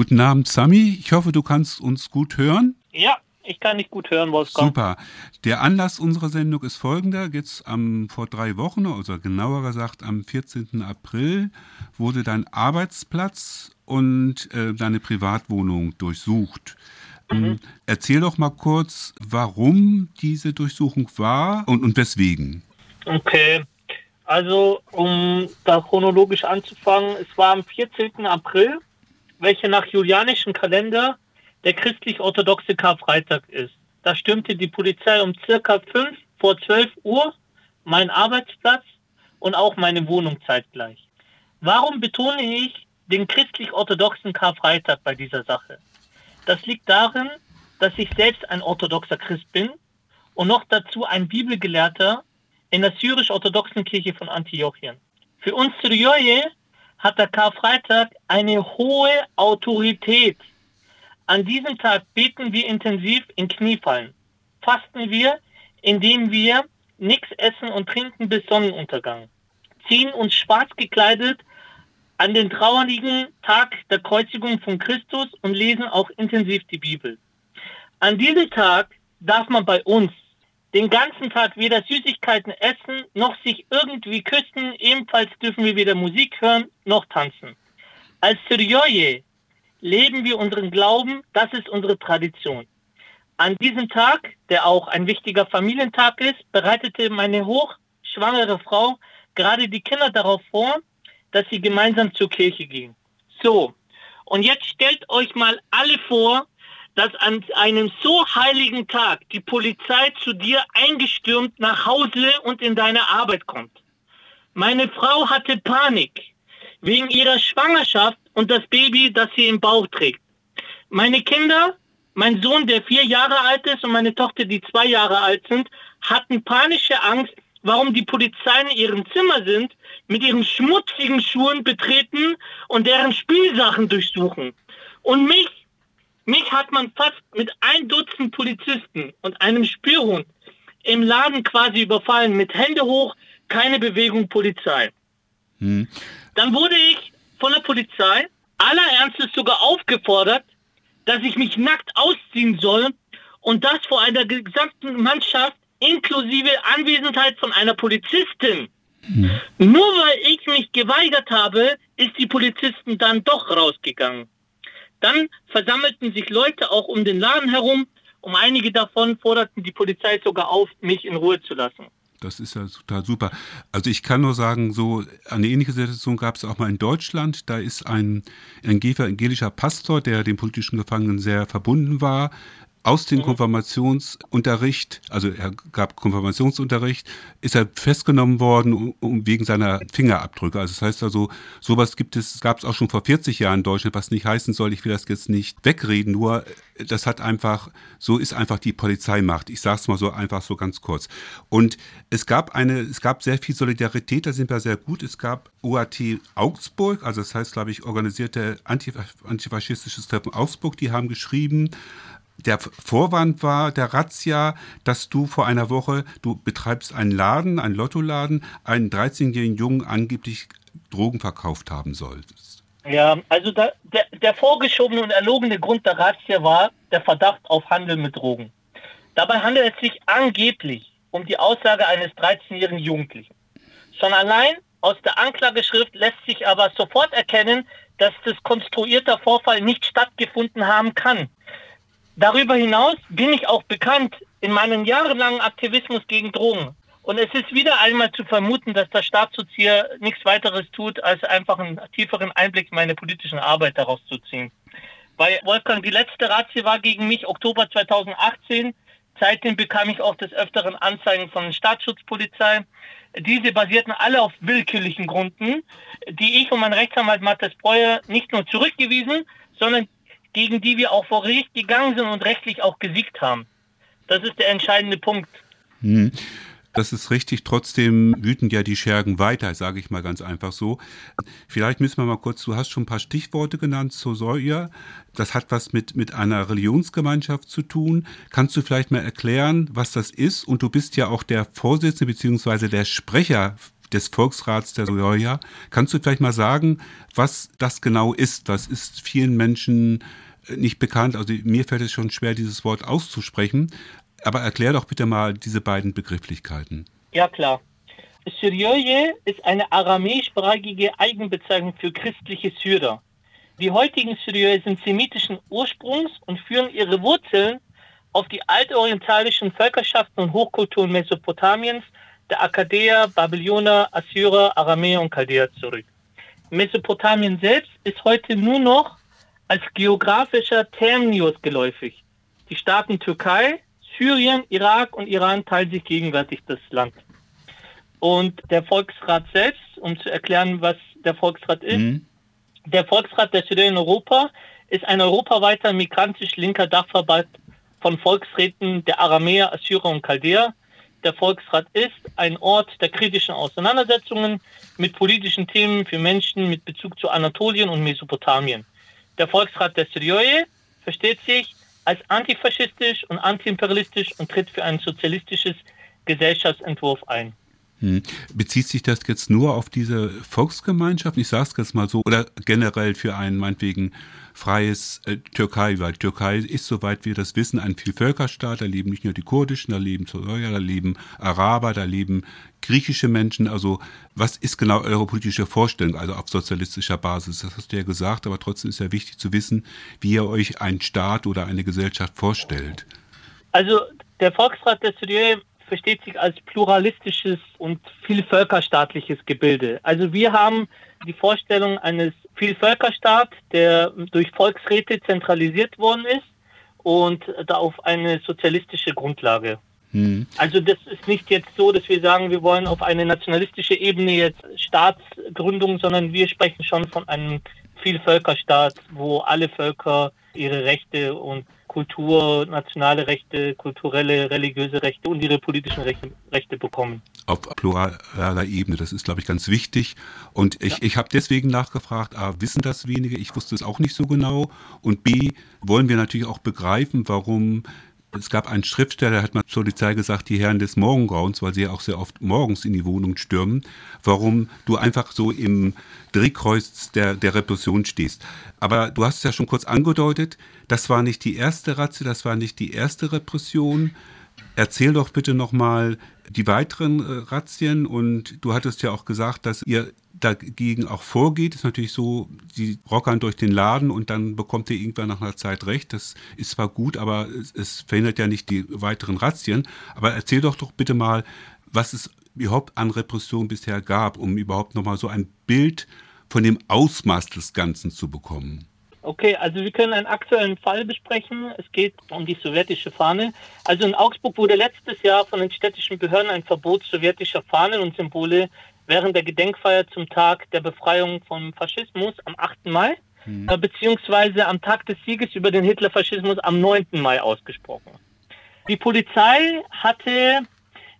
Guten Abend, Sami. Ich hoffe, du kannst uns gut hören. Ja, ich kann dich gut hören, Wolfgang. Super. Der Anlass unserer Sendung ist folgender. Jetzt am, vor drei Wochen, also genauer gesagt am 14. April, wurde dein Arbeitsplatz und äh, deine Privatwohnung durchsucht. Ähm, mhm. Erzähl doch mal kurz, warum diese Durchsuchung war und, und weswegen. Okay. Also, um da chronologisch anzufangen, es war am 14. April, welcher nach julianischem Kalender der christlich-orthodoxe Karfreitag ist. Da stürmte die Polizei um circa 5 vor 12 Uhr meinen Arbeitsplatz und auch meine Wohnung zeitgleich. Warum betone ich den christlich-orthodoxen Karfreitag bei dieser Sache? Das liegt darin, dass ich selbst ein orthodoxer Christ bin und noch dazu ein Bibelgelehrter in der syrisch-orthodoxen Kirche von Antiochien. Für uns Syriöje hat der Karfreitag eine hohe Autorität an diesem Tag beten wir intensiv in Kniefallen. Fasten wir, indem wir nichts essen und trinken bis Sonnenuntergang. Ziehen uns schwarz gekleidet an den trauerlichen Tag der Kreuzigung von Christus und lesen auch intensiv die Bibel. An diesem Tag darf man bei uns den ganzen Tag weder Süßigkeiten essen, noch sich irgendwie küssen. Ebenfalls dürfen wir weder Musik hören, noch tanzen. Als Syriöje leben wir unseren Glauben, das ist unsere Tradition. An diesem Tag, der auch ein wichtiger Familientag ist, bereitete meine hochschwangere Frau gerade die Kinder darauf vor, dass sie gemeinsam zur Kirche gehen. So, und jetzt stellt euch mal alle vor, dass an einem so heiligen Tag die Polizei zu dir eingestürmt nach Hause und in deine Arbeit kommt. Meine Frau hatte Panik wegen ihrer Schwangerschaft und das Baby, das sie im Bauch trägt. Meine Kinder, mein Sohn, der vier Jahre alt ist und meine Tochter, die zwei Jahre alt sind, hatten panische Angst, warum die Polizei in ihrem Zimmer sind, mit ihren schmutzigen Schuhen betreten und deren Spielsachen durchsuchen. Und mich, mich hat man fast mit ein Dutzend Polizisten und einem Spürhund im Laden quasi überfallen, mit Hände hoch, keine Bewegung Polizei. Hm. Dann wurde ich von der Polizei aller Ernstes sogar aufgefordert, dass ich mich nackt ausziehen soll und das vor einer gesamten Mannschaft inklusive Anwesenheit von einer Polizistin. Hm. Nur weil ich mich geweigert habe, ist die Polizisten dann doch rausgegangen. Dann versammelten sich Leute auch um den Laden herum, um einige davon forderten die Polizei sogar auf, mich in Ruhe zu lassen. Das ist ja total super. Also ich kann nur sagen, so eine ähnliche Situation gab es auch mal in Deutschland. Da ist ein evangelischer Pastor, der den politischen Gefangenen sehr verbunden war, aus dem mhm. Konfirmationsunterricht, also er gab Konfirmationsunterricht, ist er festgenommen worden um, um wegen seiner Fingerabdrücke. Also das heißt also, sowas gibt es, gab es auch schon vor 40 Jahren in Deutschland, was nicht heißen soll, ich will das jetzt nicht wegreden, nur das hat einfach, so ist einfach die Polizeimacht. Ich sage es mal so einfach so ganz kurz. Und es gab eine, es gab sehr viel Solidarität, da sind wir sehr gut. Es gab OAT Augsburg, also das heißt, glaube ich, organisierte antifaschistisches Treffen Augsburg, die haben geschrieben, der Vorwand war der Razzia, dass du vor einer Woche, du betreibst einen Laden, einen Lottoladen, einen 13-jährigen Jungen angeblich Drogen verkauft haben solltest. Ja, also da, der, der vorgeschobene und erlogene Grund der Razzia war der Verdacht auf Handel mit Drogen. Dabei handelt es sich angeblich um die Aussage eines 13-jährigen Jugendlichen. Schon allein aus der Anklageschrift lässt sich aber sofort erkennen, dass das konstruierter Vorfall nicht stattgefunden haben kann. Darüber hinaus bin ich auch bekannt in meinem jahrelangen Aktivismus gegen Drogen. Und es ist wieder einmal zu vermuten, dass der Staatsschutz hier nichts weiteres tut, als einfach einen tieferen Einblick in meine politischen Arbeit daraus zu ziehen. Bei Wolfgang, die letzte Razzia war gegen mich Oktober 2018. Seitdem bekam ich auch des Öfteren Anzeigen von Staatsschutzpolizei. Diese basierten alle auf willkürlichen Gründen, die ich und mein Rechtsanwalt Matthias Breuer nicht nur zurückgewiesen, sondern gegen die wir auch vor Gericht gegangen sind und rechtlich auch gesiegt haben. Das ist der entscheidende Punkt. Hm. Das ist richtig. Trotzdem wüten ja die Schergen weiter, sage ich mal ganz einfach so. Vielleicht müssen wir mal kurz, du hast schon ein paar Stichworte genannt zu Soja. Das hat was mit, mit einer Religionsgemeinschaft zu tun. Kannst du vielleicht mal erklären, was das ist? Und du bist ja auch der Vorsitzende bzw. der Sprecher des Volksrats der Soja. Kannst du vielleicht mal sagen, was das genau ist? Das ist vielen Menschen äh, nicht bekannt. Also mir fällt es schon schwer, dieses Wort auszusprechen. Aber erklär doch bitte mal diese beiden Begrifflichkeiten. Ja, klar. Syriöje ist eine aramäischsprachige Eigenbezeichnung für christliche Syrer. Die heutigen Syrier sind semitischen Ursprungs und führen ihre Wurzeln auf die altorientalischen Völkerschaften und Hochkulturen Mesopotamiens, der Akkadäer, Babylonier, Assyrer, Aramäer und Chaldäer zurück. Mesopotamien selbst ist heute nur noch als geografischer Terminus geläufig. Die Staaten Türkei, Syrien, Irak und Iran teilen sich gegenwärtig das Land. Und der Volksrat selbst, um zu erklären, was der Volksrat ist, mhm. der Volksrat der Studenten in Europa ist ein europaweiter migrantisch linker Dachverband von Volksräten der Aramäer, Assyrer und Chaldäer. Der Volksrat ist ein Ort der kritischen Auseinandersetzungen mit politischen Themen für Menschen mit Bezug zu Anatolien und Mesopotamien. Der Volksrat der Syriöje versteht sich als antifaschistisch und antiimperialistisch und tritt für ein sozialistisches Gesellschaftsentwurf ein. Hm. Bezieht sich das jetzt nur auf diese Volksgemeinschaft, ich sage es jetzt mal so, oder generell für ein meinetwegen freies äh, Türkei, weil Türkei ist, soweit wir das wissen, ein Vielvölkerstaat, da leben nicht nur die kurdischen, da leben Syrier, da leben Araber, da leben griechische Menschen, also was ist genau eure politische Vorstellung, also auf sozialistischer Basis? Das hast du ja gesagt, aber trotzdem ist ja wichtig zu wissen, wie ihr euch einen Staat oder eine Gesellschaft vorstellt. Also der Volksrat der Syrier versteht sich als pluralistisches und vielvölkerstaatliches Gebilde. Also wir haben die Vorstellung eines Vielvölkerstaats, der durch Volksräte zentralisiert worden ist und da auf eine sozialistische Grundlage. Hm. Also das ist nicht jetzt so, dass wir sagen, wir wollen auf eine nationalistische Ebene jetzt Staatsgründung, sondern wir sprechen schon von einem Vielvölkerstaat, wo alle Völker ihre Rechte und Kultur, nationale Rechte, kulturelle, religiöse Rechte und ihre politischen Rechte, Rechte bekommen. Auf pluraler Ebene, das ist, glaube ich, ganz wichtig. Und ich, ja. ich habe deswegen nachgefragt, A, wissen das wenige, ich wusste es auch nicht so genau. Und B, wollen wir natürlich auch begreifen, warum es gab einen Schriftsteller, hat mal zur Polizei gesagt, die Herren des Morgengrauens, weil sie ja auch sehr oft morgens in die Wohnung stürmen, warum du einfach so im Drehkreuz der, der Repression stehst. Aber du hast es ja schon kurz angedeutet, das war nicht die erste Ratze, das war nicht die erste Repression. Erzähl doch bitte nochmal die weiteren äh, Razzien und du hattest ja auch gesagt, dass ihr dagegen auch vorgeht. Ist natürlich so, sie rockern durch den Laden und dann bekommt ihr irgendwann nach einer Zeit recht. Das ist zwar gut, aber es, es verhindert ja nicht die weiteren Razzien. Aber erzähl doch doch bitte mal, was es überhaupt an Repression bisher gab, um überhaupt nochmal so ein Bild von dem Ausmaß des Ganzen zu bekommen. Okay, also wir können einen aktuellen Fall besprechen. Es geht um die sowjetische Fahne. Also in Augsburg wurde letztes Jahr von den städtischen Behörden ein Verbot sowjetischer Fahnen und Symbole während der Gedenkfeier zum Tag der Befreiung vom Faschismus am 8. Mai mhm. Äh, beziehungsweise am Tag des Sieges über den Hitlerfaschismus am 9. Mai ausgesprochen. Die Polizei hatte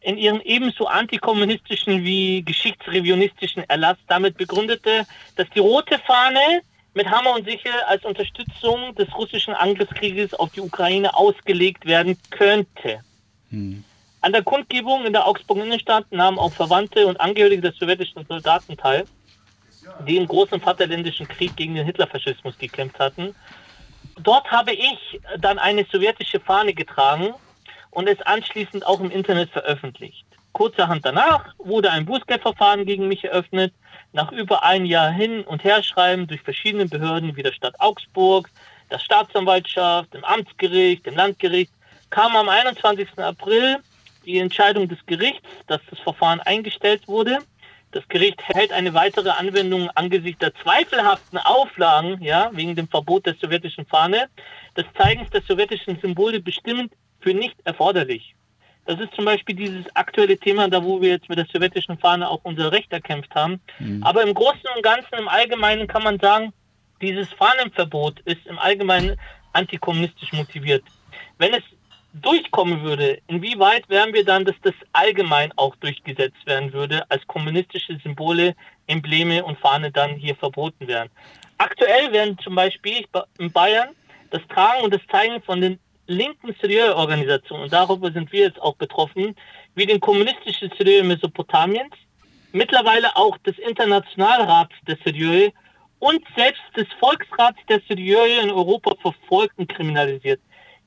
in ihren ebenso antikommunistischen wie geschichtsrevionistischen Erlass damit begründete, dass die rote Fahne mit Hammer und Sichel als Unterstützung des russischen Angriffskrieges auf die Ukraine ausgelegt werden könnte. Hm. An der Kundgebung in der Augsburger Innenstadt nahmen auch Verwandte und Angehörige der sowjetischen Soldaten teil, die im großen Vaterländischen Krieg gegen den Hitlerfaschismus gekämpft hatten. Dort habe ich dann eine sowjetische Fahne getragen und es anschließend auch im Internet veröffentlicht. Kurzerhand danach wurde ein Bußgeldverfahren gegen mich eröffnet. Nach über ein Jahr hin und herschreiben durch verschiedene Behörden wie der Stadt Augsburg, der Staatsanwaltschaft, dem Amtsgericht, dem Landgericht, kam am 21. April die Entscheidung des Gerichts, dass das Verfahren eingestellt wurde. Das Gericht hält eine weitere Anwendung angesichts der zweifelhaften Auflagen, ja, wegen dem Verbot der sowjetischen Fahne, des Zeigens der sowjetischen Symbole bestimmend für nicht erforderlich. Das ist zum Beispiel dieses aktuelle Thema, da wo wir jetzt mit der sowjetischen Fahne auch unser Recht erkämpft haben. Mhm. Aber im Großen und Ganzen, im Allgemeinen kann man sagen, dieses Fahnenverbot ist im Allgemeinen antikommunistisch motiviert. Wenn es durchkommen würde, inwieweit wären wir dann, dass das allgemein auch durchgesetzt werden würde, als kommunistische Symbole, Embleme und Fahne dann hier verboten wären. Aktuell werden zum Beispiel in Bayern das Tragen und das Zeigen von den linken Syrier-Organisationen, und darüber sind wir jetzt auch betroffen, wie den kommunistischen Syrier Mesopotamiens, mittlerweile auch des Internationalrats der CDU und selbst des Volksrats der CDU in Europa verfolgt und kriminalisiert.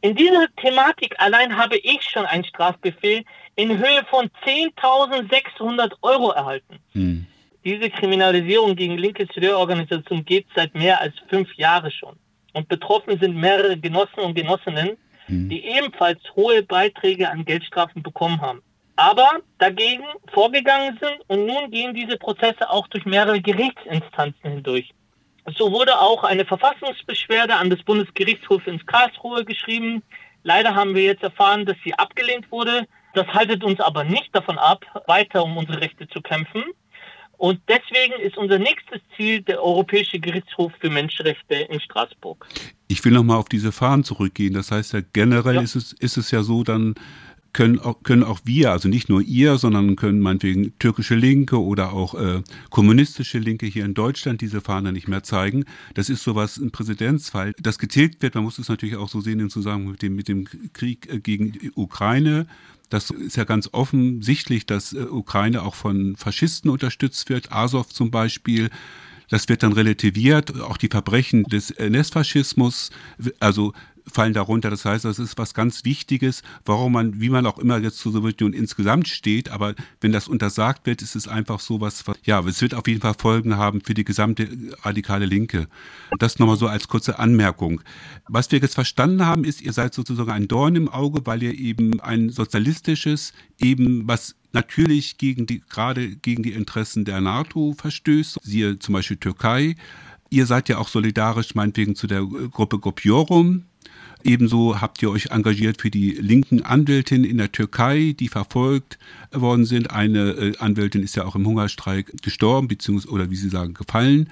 In dieser Thematik allein habe ich schon einen Strafbefehl in Höhe von 10.600 Euro erhalten. Hm. Diese Kriminalisierung gegen linke CDU-Organisationen geht seit mehr als fünf Jahren schon. Und betroffen sind mehrere Genossen und Genossinnen, hm. die ebenfalls hohe Beiträge an Geldstrafen bekommen haben. Aber dagegen vorgegangen sind und nun gehen diese Prozesse auch durch mehrere Gerichtsinstanzen hindurch. So wurde auch eine Verfassungsbeschwerde an das Bundesgerichtshof ins Karlsruhe geschrieben. Leider haben wir jetzt erfahren, dass sie abgelehnt wurde. Das haltet uns aber nicht davon ab, weiter um unsere Rechte zu kämpfen. Und deswegen ist unser nächstes Ziel der Europäische Gerichtshof für Menschenrechte in Straßburg. Ich will nochmal auf diese Fahnen zurückgehen. Das heißt ja generell ja. Ist, es, ist es ja so, dann können auch, können auch wir, also nicht nur ihr, sondern können meinetwegen türkische Linke oder auch äh, kommunistische Linke hier in Deutschland diese Fahne nicht mehr zeigen. Das ist sowas ein Präzedenzfall, das getilgt wird. Man muss es natürlich auch so sehen im Zusammenhang mit dem, mit dem Krieg äh, gegen die Ukraine. Das ist ja ganz offensichtlich, dass äh, Ukraine auch von Faschisten unterstützt wird, Azov zum Beispiel. Das wird dann relativiert, auch die Verbrechen des NS-Faschismus, also fallen darunter. Das heißt, das ist was ganz Wichtiges, warum man, wie man auch immer jetzt zur Sowjetunion insgesamt steht, aber wenn das untersagt wird, ist es einfach so was, ja, es wird auf jeden Fall Folgen haben für die gesamte radikale Linke. Das nochmal so als kurze Anmerkung. Was wir jetzt verstanden haben, ist, ihr seid sozusagen ein Dorn im Auge, weil ihr eben ein sozialistisches, eben was natürlich gegen die, gerade gegen die Interessen der NATO verstößt, siehe zum Beispiel Türkei. Ihr seid ja auch solidarisch, meinetwegen, zu der Gruppe Gopiorum, Ebenso habt ihr euch engagiert für die linken Anwältinnen in der Türkei, die verfolgt worden sind. Eine äh, Anwältin ist ja auch im Hungerstreik gestorben, beziehungsweise, oder wie Sie sagen, gefallen.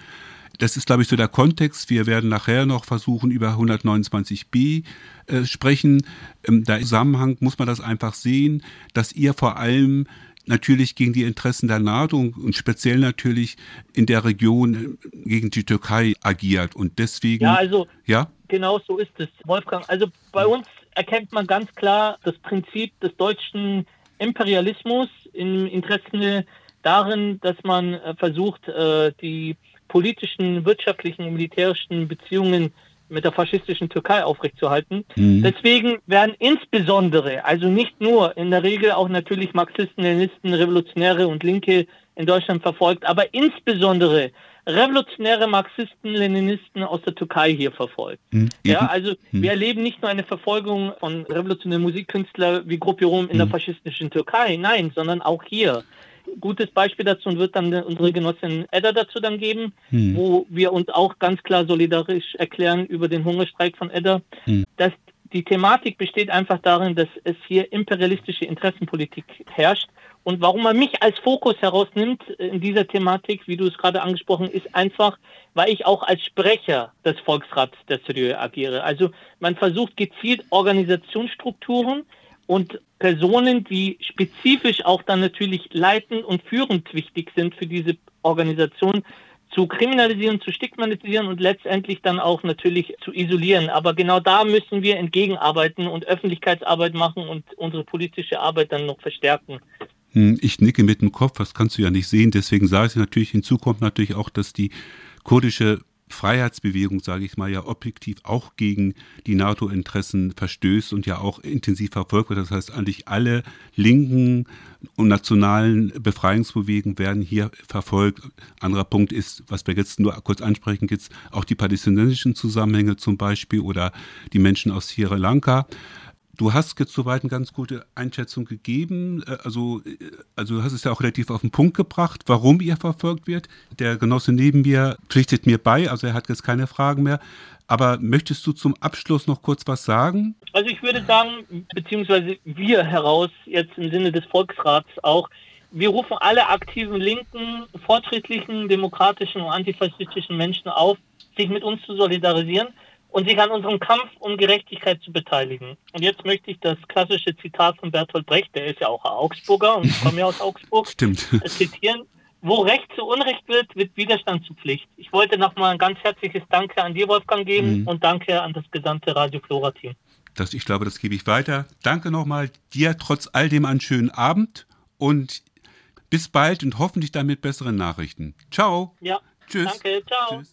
Das ist, glaube ich, so der Kontext. Wir werden nachher noch versuchen, über 129b äh, sprechen. Ähm, da im Zusammenhang muss man das einfach sehen, dass ihr vor allem natürlich gegen die Interessen der NATO und speziell natürlich in der Region äh, gegen die Türkei agiert. Und deswegen. Ja, also. Ja? Genau so ist es, Wolfgang. Also bei uns erkennt man ganz klar das Prinzip des deutschen Imperialismus im Interesse darin, dass man äh, versucht, äh, die politischen, wirtschaftlichen und militärischen Beziehungen mit der faschistischen Türkei aufrechtzuerhalten. Mhm. Deswegen werden insbesondere, also nicht nur, in der Regel auch natürlich Marxisten, Leninisten, Revolutionäre und Linke in Deutschland verfolgt, aber insbesondere revolutionäre Marxisten, Leninisten aus der Türkei hier verfolgt. Mhm. Ja, also mhm. wir erleben nicht nur eine Verfolgung von revolutionären Musikkünstlern wie Gruppierungen in mhm. der faschistischen Türkei, nein, sondern auch hier gutes Beispiel dazu wird dann unsere Genossin Edda dazu dann geben, hm. wo wir uns auch ganz klar solidarisch erklären über den Hungerstreik von Edda. Hm. Dass die Thematik besteht einfach darin, dass es hier imperialistische Interessenpolitik herrscht. Und warum man mich als Fokus herausnimmt in dieser Thematik, wie du es gerade angesprochen, ist einfach, weil ich auch als Sprecher des Volksrats der CDU agiere. Also man versucht gezielt Organisationsstrukturen, und Personen, die spezifisch auch dann natürlich leitend und führend wichtig sind für diese Organisation, zu kriminalisieren, zu stigmatisieren und letztendlich dann auch natürlich zu isolieren. Aber genau da müssen wir entgegenarbeiten und Öffentlichkeitsarbeit machen und unsere politische Arbeit dann noch verstärken. Hm, ich nicke mit dem Kopf, das kannst du ja nicht sehen. Deswegen sage ich natürlich, hinzu kommt natürlich auch, dass die kurdische Freiheitsbewegung, sage ich mal, ja objektiv auch gegen die NATO-Interessen verstößt und ja auch intensiv verfolgt wird. Das heißt, eigentlich alle linken und nationalen Befreiungsbewegungen werden hier verfolgt. Anderer Punkt ist, was wir jetzt nur kurz ansprechen, gibt auch die palästinensischen Zusammenhänge zum Beispiel oder die Menschen aus Sri Lanka. Du hast jetzt soweit eine ganz gute Einschätzung gegeben. Äh, also, äh, also du hast es ja auch relativ auf den Punkt gebracht, warum ihr verfolgt wird. Der Genosse neben mir pflichtet mir bei, also er hat jetzt keine Fragen mehr. Aber möchtest du zum Abschluss noch kurz was sagen? Also ich würde sagen, beziehungsweise wir heraus, jetzt im Sinne des Volksrats auch, wir rufen alle aktiven linken, fortschrittlichen, demokratischen und antifaschistischen Menschen auf, sich mit uns zu solidarisieren und sich an unserem Kampf um Gerechtigkeit zu beteiligen. Und jetzt möchte ich das klassische Zitat von Bertolt Brecht, der ist ja auch Augsburger und ich komme ja aus Augsburg, Stimmt. zitieren. Wo Recht zu Unrecht wird, wird Widerstand zu Pflicht. Ich wollte nochmal ein ganz herzliches Danke an dir, Wolfgang, geben mhm. und danke an das gesamte Radio Flora-Team. Das, ich glaube, das gebe ich weiter. Danke nochmal dir trotz all dem einen schönen Abend und bis bald und hoffentlich dann mit besseren Nachrichten. Ciao. Ja. Tschüss. Danke, ciao. Tschüss.